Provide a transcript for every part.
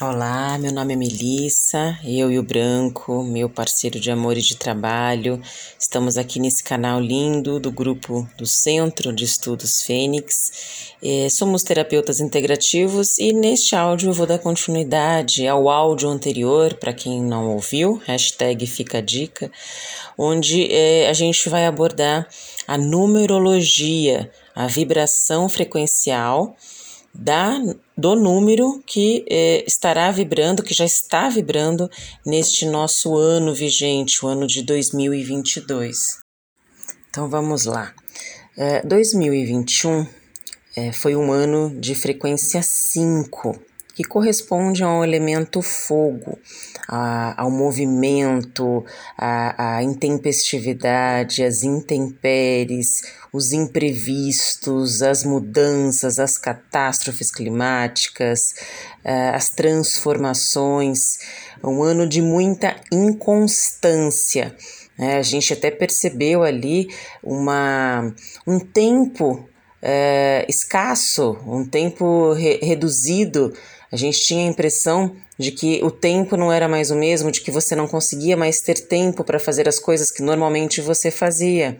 Olá, meu nome é Melissa, eu e o Branco, meu parceiro de amor e de trabalho, estamos aqui nesse canal lindo do grupo do Centro de Estudos Fênix. É, somos terapeutas integrativos e neste áudio eu vou dar continuidade ao áudio anterior, para quem não ouviu, hashtag fica a dica, onde é, a gente vai abordar a numerologia, a vibração frequencial da, do número que eh, estará vibrando, que já está vibrando neste nosso ano vigente, o ano de 2022. Então vamos lá. É, 2021 é, foi um ano de frequência 5 que corresponde ao elemento fogo, a, ao movimento, à, intempestividade, às intempéries, os imprevistos, as mudanças, as catástrofes climáticas, uh, as transformações. Um ano de muita inconstância. É, a gente até percebeu ali uma, um tempo é, escasso, um tempo re reduzido a gente tinha a impressão de que o tempo não era mais o mesmo, de que você não conseguia mais ter tempo para fazer as coisas que normalmente você fazia.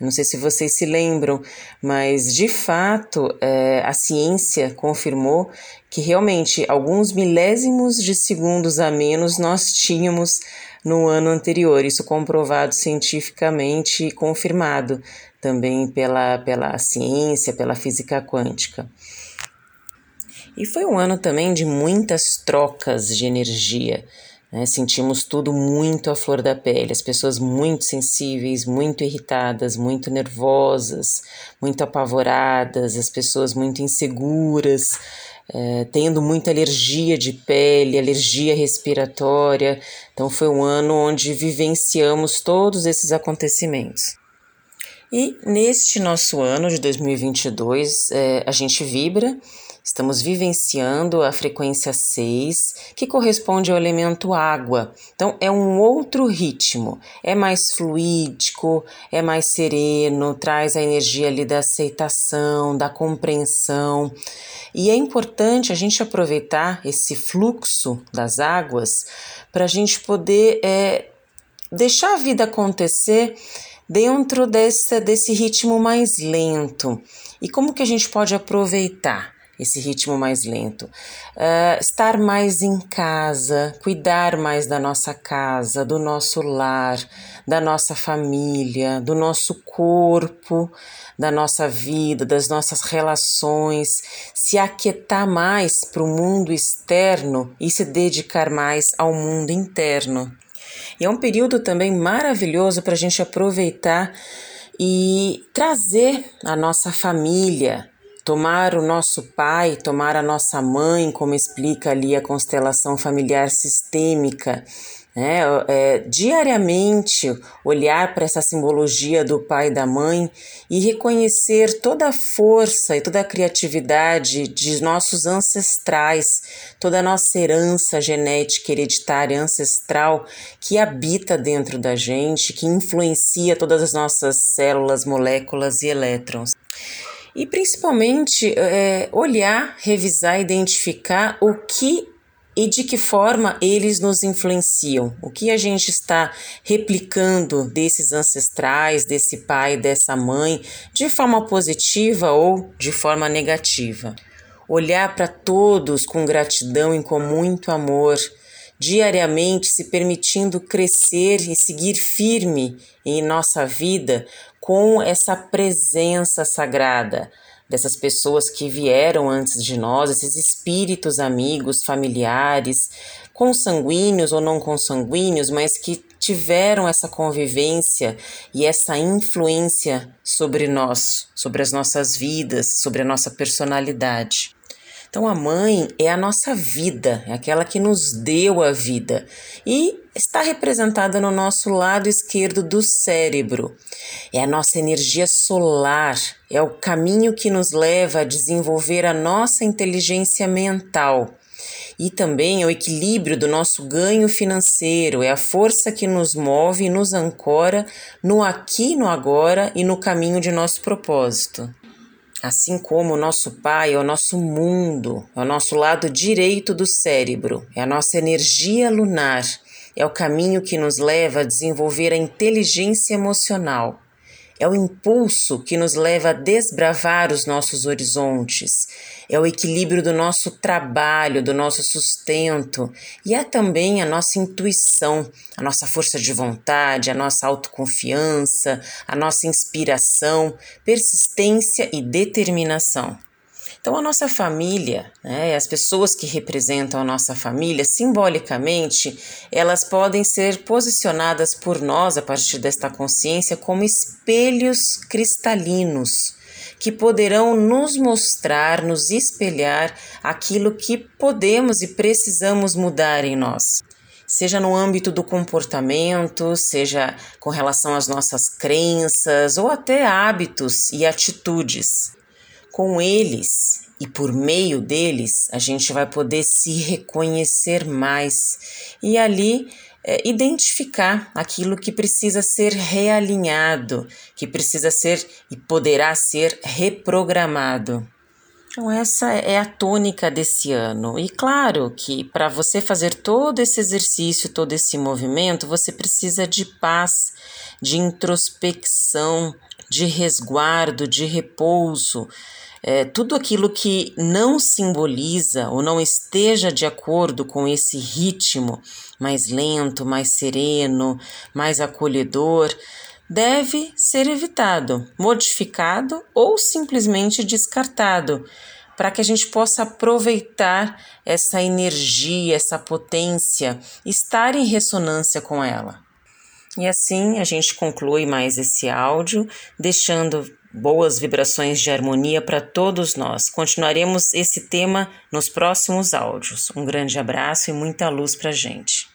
Não sei se vocês se lembram, mas de fato é, a ciência confirmou que realmente alguns milésimos de segundos a menos nós tínhamos no ano anterior. Isso comprovado cientificamente e confirmado também pela, pela ciência, pela física quântica. E foi um ano também de muitas trocas de energia. Né? Sentimos tudo muito à flor da pele, as pessoas muito sensíveis, muito irritadas, muito nervosas, muito apavoradas, as pessoas muito inseguras, é, tendo muita alergia de pele, alergia respiratória. Então, foi um ano onde vivenciamos todos esses acontecimentos. E neste nosso ano de 2022, é, a gente vibra Estamos vivenciando a frequência 6, que corresponde ao elemento água. Então, é um outro ritmo, é mais fluídico, é mais sereno, traz a energia ali da aceitação, da compreensão. E é importante a gente aproveitar esse fluxo das águas para a gente poder é, deixar a vida acontecer dentro desse, desse ritmo mais lento. E como que a gente pode aproveitar? esse ritmo mais lento. Uh, estar mais em casa, cuidar mais da nossa casa, do nosso lar, da nossa família, do nosso corpo, da nossa vida, das nossas relações, se aquietar mais para o mundo externo e se dedicar mais ao mundo interno. E é um período também maravilhoso para a gente aproveitar e trazer a nossa família Tomar o nosso pai, tomar a nossa mãe, como explica ali a constelação familiar sistêmica, né? É, diariamente olhar para essa simbologia do pai e da mãe e reconhecer toda a força e toda a criatividade de nossos ancestrais, toda a nossa herança genética hereditária ancestral que habita dentro da gente, que influencia todas as nossas células, moléculas e elétrons e principalmente é, olhar, revisar, identificar o que e de que forma eles nos influenciam, o que a gente está replicando desses ancestrais, desse pai, dessa mãe, de forma positiva ou de forma negativa. Olhar para todos com gratidão e com muito amor, diariamente se permitindo crescer e seguir firme em nossa vida com essa presença sagrada dessas pessoas que vieram antes de nós, esses espíritos amigos, familiares, consanguíneos ou não consanguíneos, mas que tiveram essa convivência e essa influência sobre nós, sobre as nossas vidas, sobre a nossa personalidade. Então, a mãe é a nossa vida, é aquela que nos deu a vida e está representada no nosso lado esquerdo do cérebro. É a nossa energia solar, é o caminho que nos leva a desenvolver a nossa inteligência mental. E também é o equilíbrio do nosso ganho financeiro, é a força que nos move e nos ancora no aqui, no agora e no caminho de nosso propósito. Assim como o nosso pai é o nosso mundo, é o nosso lado direito do cérebro, é a nossa energia lunar, é o caminho que nos leva a desenvolver a inteligência emocional. É o impulso que nos leva a desbravar os nossos horizontes, é o equilíbrio do nosso trabalho, do nosso sustento, e é também a nossa intuição, a nossa força de vontade, a nossa autoconfiança, a nossa inspiração, persistência e determinação. Então, a nossa família, né, as pessoas que representam a nossa família, simbolicamente, elas podem ser posicionadas por nós, a partir desta consciência, como espelhos cristalinos que poderão nos mostrar, nos espelhar aquilo que podemos e precisamos mudar em nós seja no âmbito do comportamento, seja com relação às nossas crenças ou até hábitos e atitudes. Com eles e por meio deles, a gente vai poder se reconhecer mais e ali é, identificar aquilo que precisa ser realinhado, que precisa ser e poderá ser reprogramado. Então, essa é a tônica desse ano. E claro que para você fazer todo esse exercício, todo esse movimento, você precisa de paz, de introspecção, de resguardo, de repouso. É, tudo aquilo que não simboliza ou não esteja de acordo com esse ritmo mais lento, mais sereno, mais acolhedor, deve ser evitado, modificado ou simplesmente descartado, para que a gente possa aproveitar essa energia, essa potência, estar em ressonância com ela. E assim a gente conclui mais esse áudio, deixando boas vibrações de harmonia para todos nós. Continuaremos esse tema nos próximos áudios. Um grande abraço e muita luz para gente.